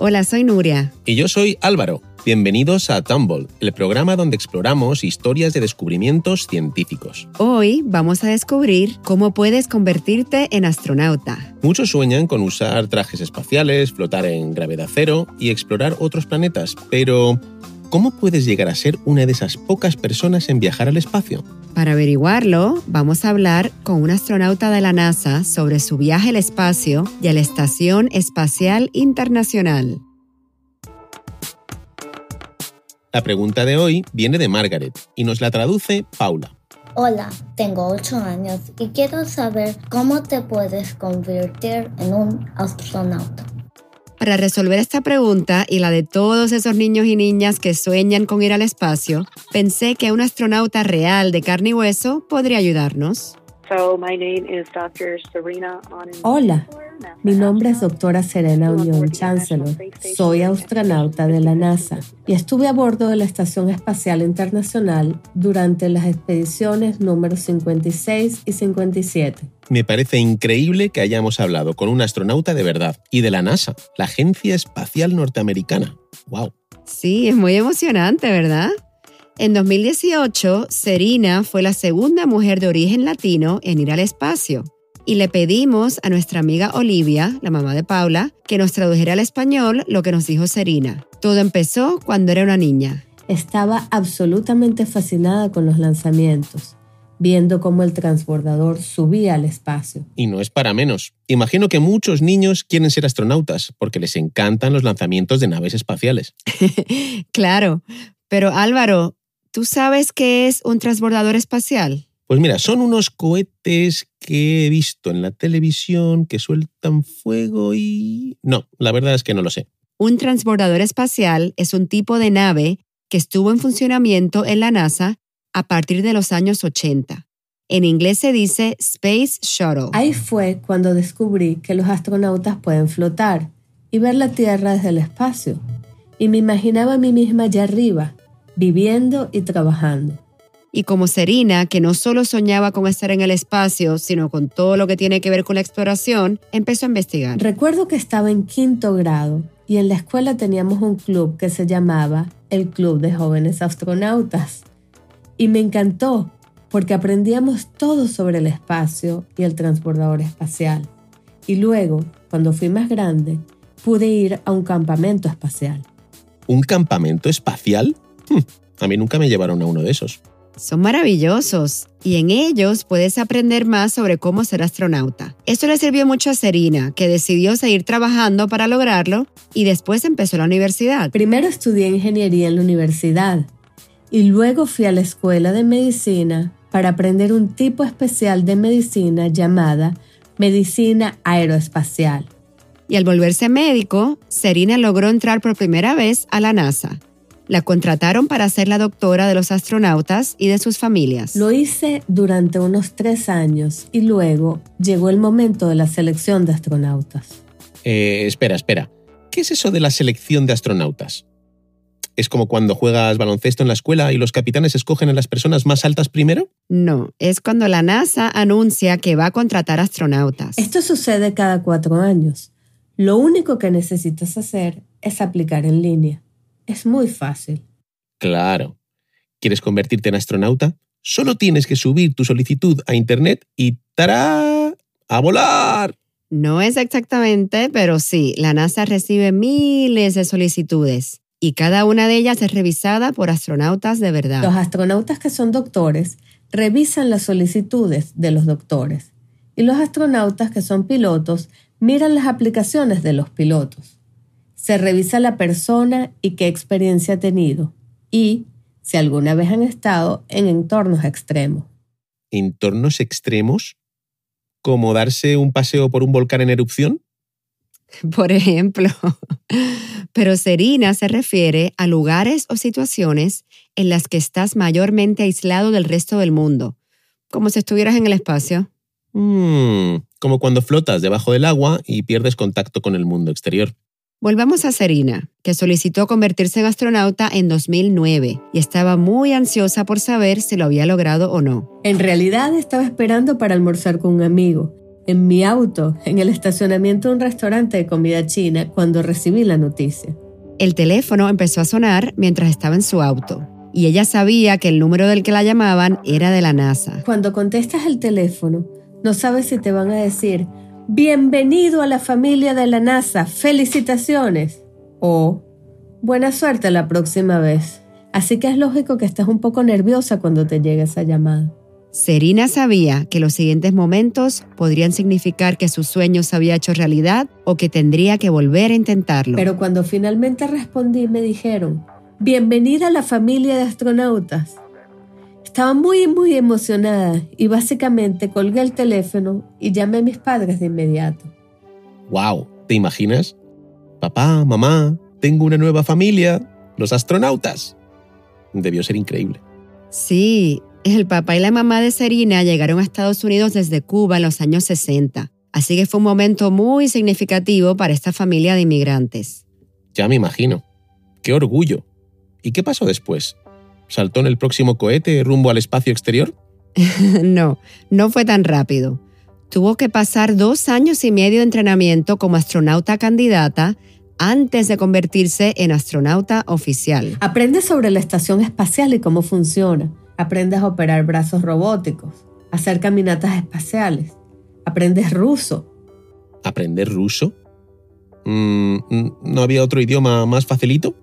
Hola, soy Nuria. Y yo soy Álvaro. Bienvenidos a Tumble, el programa donde exploramos historias de descubrimientos científicos. Hoy vamos a descubrir cómo puedes convertirte en astronauta. Muchos sueñan con usar trajes espaciales, flotar en gravedad cero y explorar otros planetas, pero ¿cómo puedes llegar a ser una de esas pocas personas en viajar al espacio? Para averiguarlo, vamos a hablar con un astronauta de la NASA sobre su viaje al espacio y a la Estación Espacial Internacional. La pregunta de hoy viene de Margaret y nos la traduce Paula. Hola, tengo 8 años y quiero saber cómo te puedes convertir en un astronauta. Para resolver esta pregunta y la de todos esos niños y niñas que sueñan con ir al espacio, pensé que un astronauta real de carne y hueso podría ayudarnos. Hola, mi nombre es doctora Serena Unión Chancellor. Soy astronauta de la NASA y estuve a bordo de la Estación Espacial Internacional durante las expediciones número 56 y 57. Me parece increíble que hayamos hablado con un astronauta de verdad y de la NASA, la Agencia Espacial Norteamericana. ¡Wow! Sí, es muy emocionante, ¿verdad? En 2018, Serena fue la segunda mujer de origen latino en ir al espacio. Y le pedimos a nuestra amiga Olivia, la mamá de Paula, que nos tradujera al español lo que nos dijo Serena. Todo empezó cuando era una niña. Estaba absolutamente fascinada con los lanzamientos, viendo cómo el transbordador subía al espacio. Y no es para menos. Imagino que muchos niños quieren ser astronautas porque les encantan los lanzamientos de naves espaciales. claro, pero Álvaro, ¿Tú sabes qué es un transbordador espacial? Pues mira, son unos cohetes que he visto en la televisión que sueltan fuego y... No, la verdad es que no lo sé. Un transbordador espacial es un tipo de nave que estuvo en funcionamiento en la NASA a partir de los años 80. En inglés se dice Space Shuttle. Ahí fue cuando descubrí que los astronautas pueden flotar y ver la Tierra desde el espacio. Y me imaginaba a mí misma allá arriba, viviendo y trabajando. Y como Serena, que no solo soñaba con estar en el espacio, sino con todo lo que tiene que ver con la exploración, empezó a investigar. Recuerdo que estaba en quinto grado y en la escuela teníamos un club que se llamaba el Club de Jóvenes Astronautas. Y me encantó porque aprendíamos todo sobre el espacio y el transbordador espacial. Y luego, cuando fui más grande, pude ir a un campamento espacial. ¿Un campamento espacial? Hmm, a mí nunca me llevaron a uno de esos. Son maravillosos y en ellos puedes aprender más sobre cómo ser astronauta. Esto le sirvió mucho a Serena, que decidió seguir trabajando para lograrlo y después empezó la universidad. Primero estudié ingeniería en la universidad y luego fui a la escuela de medicina para aprender un tipo especial de medicina llamada medicina aeroespacial. Y al volverse médico, Serena logró entrar por primera vez a la NASA la contrataron para ser la doctora de los astronautas y de sus familias. Lo hice durante unos tres años y luego llegó el momento de la selección de astronautas. Eh, espera, espera. ¿Qué es eso de la selección de astronautas? ¿Es como cuando juegas baloncesto en la escuela y los capitanes escogen a las personas más altas primero? No, es cuando la NASA anuncia que va a contratar astronautas. Esto sucede cada cuatro años. Lo único que necesitas hacer es aplicar en línea. Es muy fácil. Claro. ¿Quieres convertirte en astronauta? Solo tienes que subir tu solicitud a Internet y ¡tará! ¡A volar! No es exactamente, pero sí, la NASA recibe miles de solicitudes y cada una de ellas es revisada por astronautas de verdad. Los astronautas que son doctores revisan las solicitudes de los doctores y los astronautas que son pilotos miran las aplicaciones de los pilotos se revisa la persona y qué experiencia ha tenido y si alguna vez han estado en entornos extremos. ¿Entornos extremos? ¿Como darse un paseo por un volcán en erupción? Por ejemplo. Pero Serina se refiere a lugares o situaciones en las que estás mayormente aislado del resto del mundo, como si estuvieras en el espacio. Mm, como cuando flotas debajo del agua y pierdes contacto con el mundo exterior. Volvamos a Serena, que solicitó convertirse en astronauta en 2009 y estaba muy ansiosa por saber si lo había logrado o no. En realidad estaba esperando para almorzar con un amigo, en mi auto, en el estacionamiento de un restaurante de comida china, cuando recibí la noticia. El teléfono empezó a sonar mientras estaba en su auto y ella sabía que el número del que la llamaban era de la NASA. Cuando contestas el teléfono, no sabes si te van a decir, bienvenido a la familia de la NASA, felicitaciones. O, buena suerte la próxima vez. Así que es lógico que estés un poco nerviosa cuando te llegue esa llamada. Serena sabía que los siguientes momentos podrían significar que su sueño se había hecho realidad o que tendría que volver a intentarlo. Pero cuando finalmente respondí me dijeron, bienvenida a la familia de astronautas. Estaba muy, muy emocionada y básicamente colgué el teléfono y llamé a mis padres de inmediato. ¡Wow! ¿Te imaginas? Papá, mamá, tengo una nueva familia, los astronautas. Debió ser increíble. Sí, el papá y la mamá de Serena llegaron a Estados Unidos desde Cuba en los años 60, así que fue un momento muy significativo para esta familia de inmigrantes. Ya me imagino. ¡Qué orgullo! ¿Y qué pasó después? ¿Saltó en el próximo cohete rumbo al espacio exterior? no, no fue tan rápido. Tuvo que pasar dos años y medio de entrenamiento como astronauta candidata antes de convertirse en astronauta oficial. Aprende sobre la estación espacial y cómo funciona. Aprendes a operar brazos robóticos, hacer caminatas espaciales. Aprendes ruso. ¿Aprender ruso? Mm, ¿No había otro idioma más facilito?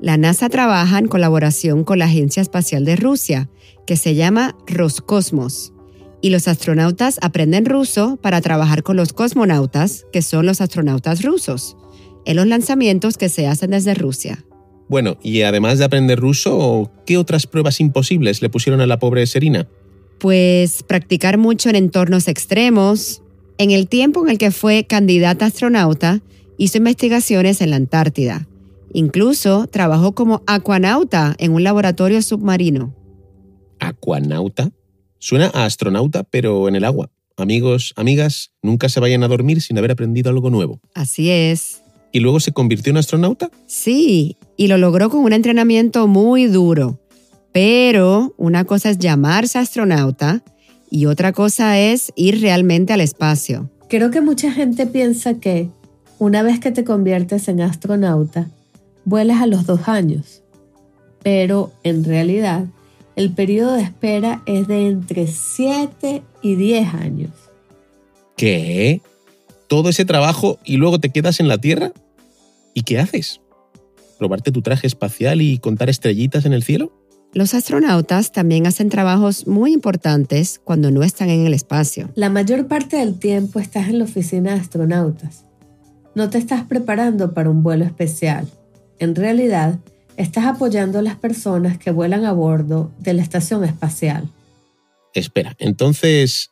La NASA trabaja en colaboración con la Agencia Espacial de Rusia, que se llama Roscosmos. Y los astronautas aprenden ruso para trabajar con los cosmonautas, que son los astronautas rusos, en los lanzamientos que se hacen desde Rusia. Bueno, y además de aprender ruso, ¿qué otras pruebas imposibles le pusieron a la pobre Serina? Pues practicar mucho en entornos extremos. En el tiempo en el que fue candidata astronauta, hizo investigaciones en la Antártida. Incluso trabajó como acuanauta en un laboratorio submarino. ¿Acuanauta? Suena a astronauta, pero en el agua. Amigos, amigas, nunca se vayan a dormir sin haber aprendido algo nuevo. Así es. ¿Y luego se convirtió en astronauta? Sí, y lo logró con un entrenamiento muy duro. Pero una cosa es llamarse astronauta y otra cosa es ir realmente al espacio. Creo que mucha gente piensa que una vez que te conviertes en astronauta, vuelas a los dos años. Pero en realidad, el periodo de espera es de entre 7 y 10 años. ¿Qué? ¿Todo ese trabajo y luego te quedas en la Tierra? ¿Y qué haces? ¿Probarte tu traje espacial y contar estrellitas en el cielo? Los astronautas también hacen trabajos muy importantes cuando no están en el espacio. La mayor parte del tiempo estás en la oficina de astronautas. No te estás preparando para un vuelo especial. En realidad, estás apoyando a las personas que vuelan a bordo de la estación espacial. Espera, entonces,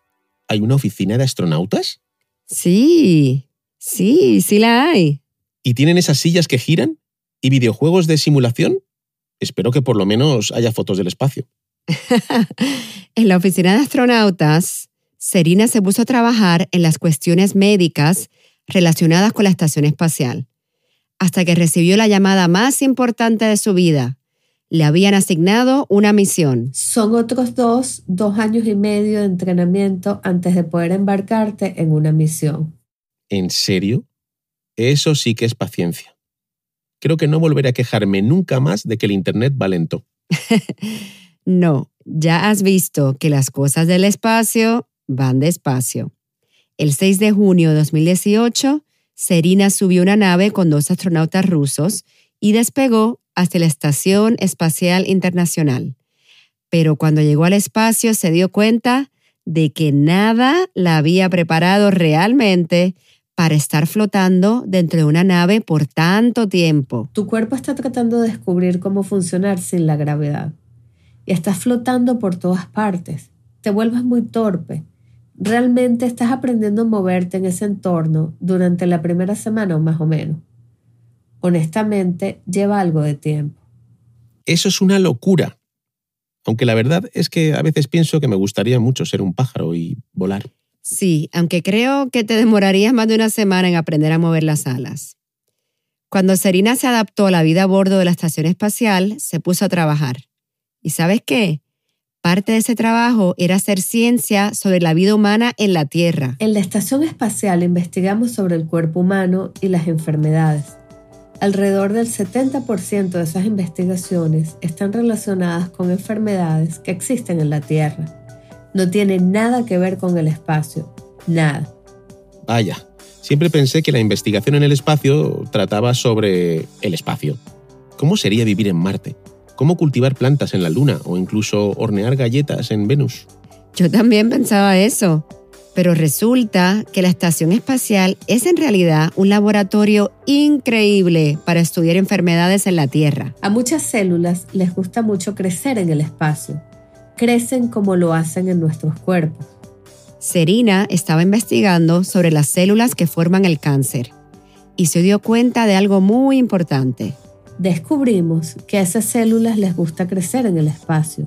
¿hay una oficina de astronautas? Sí, sí, sí la hay. ¿Y tienen esas sillas que giran? ¿Y videojuegos de simulación? Espero que por lo menos haya fotos del espacio. en la oficina de astronautas, Serena se puso a trabajar en las cuestiones médicas relacionadas con la estación espacial, hasta que recibió la llamada más importante de su vida. Le habían asignado una misión. Son otros dos, dos años y medio de entrenamiento antes de poder embarcarte en una misión. ¿En serio? Eso sí que es paciencia. Creo que no volveré a quejarme nunca más de que el Internet va lento. no, ya has visto que las cosas del espacio van despacio. El 6 de junio de 2018, Serena subió una nave con dos astronautas rusos y despegó hasta la Estación Espacial Internacional. Pero cuando llegó al espacio se dio cuenta de que nada la había preparado realmente para estar flotando dentro de una nave por tanto tiempo. Tu cuerpo está tratando de descubrir cómo funcionar sin la gravedad. Y estás flotando por todas partes. Te vuelves muy torpe. Realmente estás aprendiendo a moverte en ese entorno durante la primera semana o más o menos. Honestamente, lleva algo de tiempo. Eso es una locura. Aunque la verdad es que a veces pienso que me gustaría mucho ser un pájaro y volar. Sí, aunque creo que te demorarías más de una semana en aprender a mover las alas. Cuando Serena se adaptó a la vida a bordo de la estación espacial, se puso a trabajar. ¿Y sabes qué? Parte de ese trabajo era hacer ciencia sobre la vida humana en la Tierra. En la estación espacial investigamos sobre el cuerpo humano y las enfermedades. Alrededor del 70% de esas investigaciones están relacionadas con enfermedades que existen en la Tierra. No tienen nada que ver con el espacio, nada. Vaya, siempre pensé que la investigación en el espacio trataba sobre el espacio. ¿Cómo sería vivir en Marte? cómo cultivar plantas en la Luna o incluso hornear galletas en Venus. Yo también pensaba eso, pero resulta que la Estación Espacial es en realidad un laboratorio increíble para estudiar enfermedades en la Tierra. A muchas células les gusta mucho crecer en el espacio. Crecen como lo hacen en nuestros cuerpos. Serina estaba investigando sobre las células que forman el cáncer y se dio cuenta de algo muy importante descubrimos que a esas células les gusta crecer en el espacio.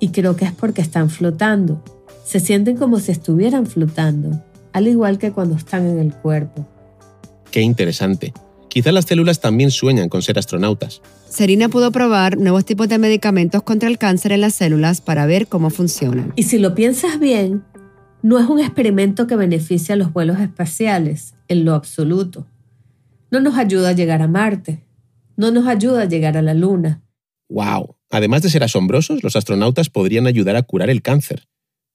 Y creo que es porque están flotando. Se sienten como si estuvieran flotando, al igual que cuando están en el cuerpo. Qué interesante. Quizá las células también sueñan con ser astronautas. Serina pudo probar nuevos tipos de medicamentos contra el cáncer en las células para ver cómo funcionan. Y si lo piensas bien, no es un experimento que beneficia a los vuelos espaciales, en lo absoluto. No nos ayuda a llegar a Marte, no nos ayuda a llegar a la Luna. ¡Wow! Además de ser asombrosos, los astronautas podrían ayudar a curar el cáncer.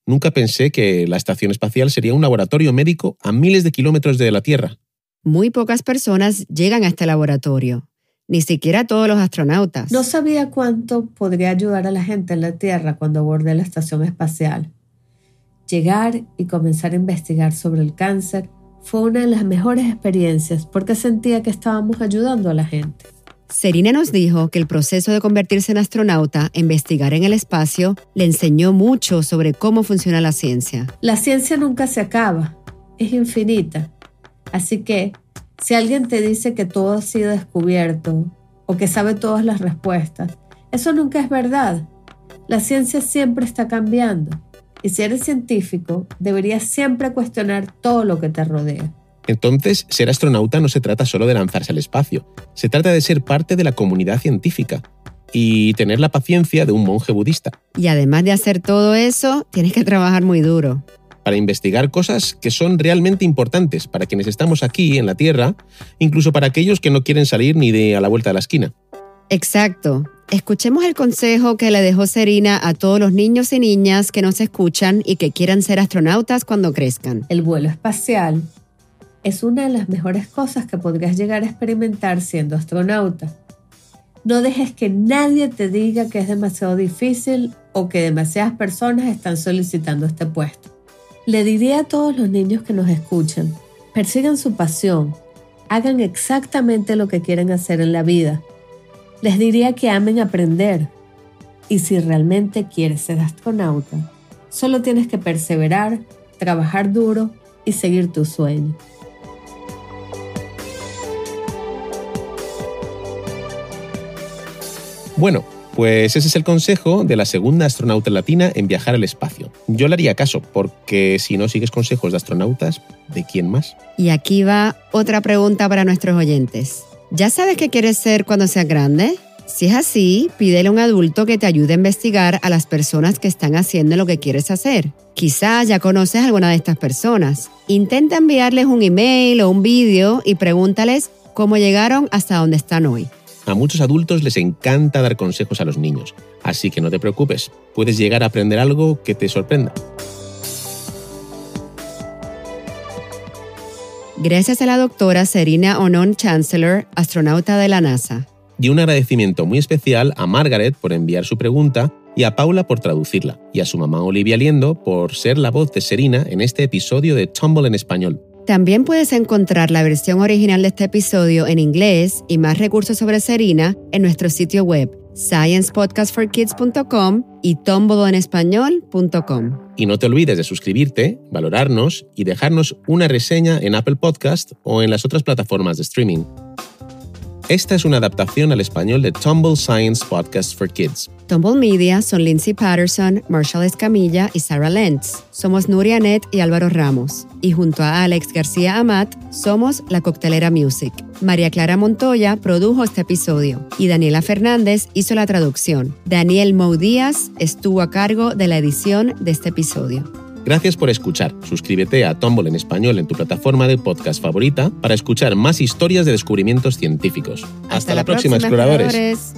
Nunca pensé que la estación espacial sería un laboratorio médico a miles de kilómetros de la Tierra. Muy pocas personas llegan a este laboratorio, ni siquiera todos los astronautas. No sabía cuánto podría ayudar a la gente en la Tierra cuando abordé la estación espacial. Llegar y comenzar a investigar sobre el cáncer fue una de las mejores experiencias porque sentía que estábamos ayudando a la gente. Serena nos dijo que el proceso de convertirse en astronauta, investigar en el espacio, le enseñó mucho sobre cómo funciona la ciencia. La ciencia nunca se acaba, es infinita. Así que, si alguien te dice que todo ha sido descubierto o que sabe todas las respuestas, eso nunca es verdad. La ciencia siempre está cambiando. Y si eres científico, deberías siempre cuestionar todo lo que te rodea. Entonces, ser astronauta no se trata solo de lanzarse al espacio, se trata de ser parte de la comunidad científica y tener la paciencia de un monje budista. Y además de hacer todo eso, tienes que trabajar muy duro. Para investigar cosas que son realmente importantes para quienes estamos aquí en la Tierra, incluso para aquellos que no quieren salir ni de a la vuelta de la esquina. Exacto. Escuchemos el consejo que le dejó Serina a todos los niños y niñas que nos escuchan y que quieran ser astronautas cuando crezcan. El vuelo espacial es una de las mejores cosas que podrías llegar a experimentar siendo astronauta. No dejes que nadie te diga que es demasiado difícil o que demasiadas personas están solicitando este puesto. Le diría a todos los niños que nos escuchan, persigan su pasión, hagan exactamente lo que quieren hacer en la vida. Les diría que amen aprender. Y si realmente quieres ser astronauta, solo tienes que perseverar, trabajar duro y seguir tu sueño. Bueno, pues ese es el consejo de la segunda astronauta latina en viajar al espacio. Yo le haría caso, porque si no sigues consejos de astronautas, ¿de quién más? Y aquí va otra pregunta para nuestros oyentes. ¿Ya sabes qué quieres ser cuando seas grande? Si es así, pídele a un adulto que te ayude a investigar a las personas que están haciendo lo que quieres hacer. Quizás ya conoces a alguna de estas personas. Intenta enviarles un email o un vídeo y pregúntales cómo llegaron hasta donde están hoy. A muchos adultos les encanta dar consejos a los niños, así que no te preocupes, puedes llegar a aprender algo que te sorprenda. Gracias a la doctora Serena Onon Chancellor, astronauta de la NASA. Y un agradecimiento muy especial a Margaret por enviar su pregunta y a Paula por traducirla, y a su mamá Olivia Liendo por ser la voz de Serena en este episodio de Tumble en español. También puedes encontrar la versión original de este episodio en inglés y más recursos sobre Serina en nuestro sitio web sciencepodcastforkids.com y tombodoenespañol.com. Y no te olvides de suscribirte, valorarnos y dejarnos una reseña en Apple Podcast o en las otras plataformas de streaming. Esta es una adaptación al español de Tumble Science Podcast for Kids. Tumble Media son Lindsay Patterson, Marshall Escamilla y Sarah Lentz. Somos Nuria Net y Álvaro Ramos. Y junto a Alex García Amat, somos La Coctelera Music. María Clara Montoya produjo este episodio y Daniela Fernández hizo la traducción. Daniel Moudías estuvo a cargo de la edición de este episodio. Gracias por escuchar. Suscríbete a Tumble en español en tu plataforma de podcast favorita para escuchar más historias de descubrimientos científicos. Hasta, la, próxima, exploradores.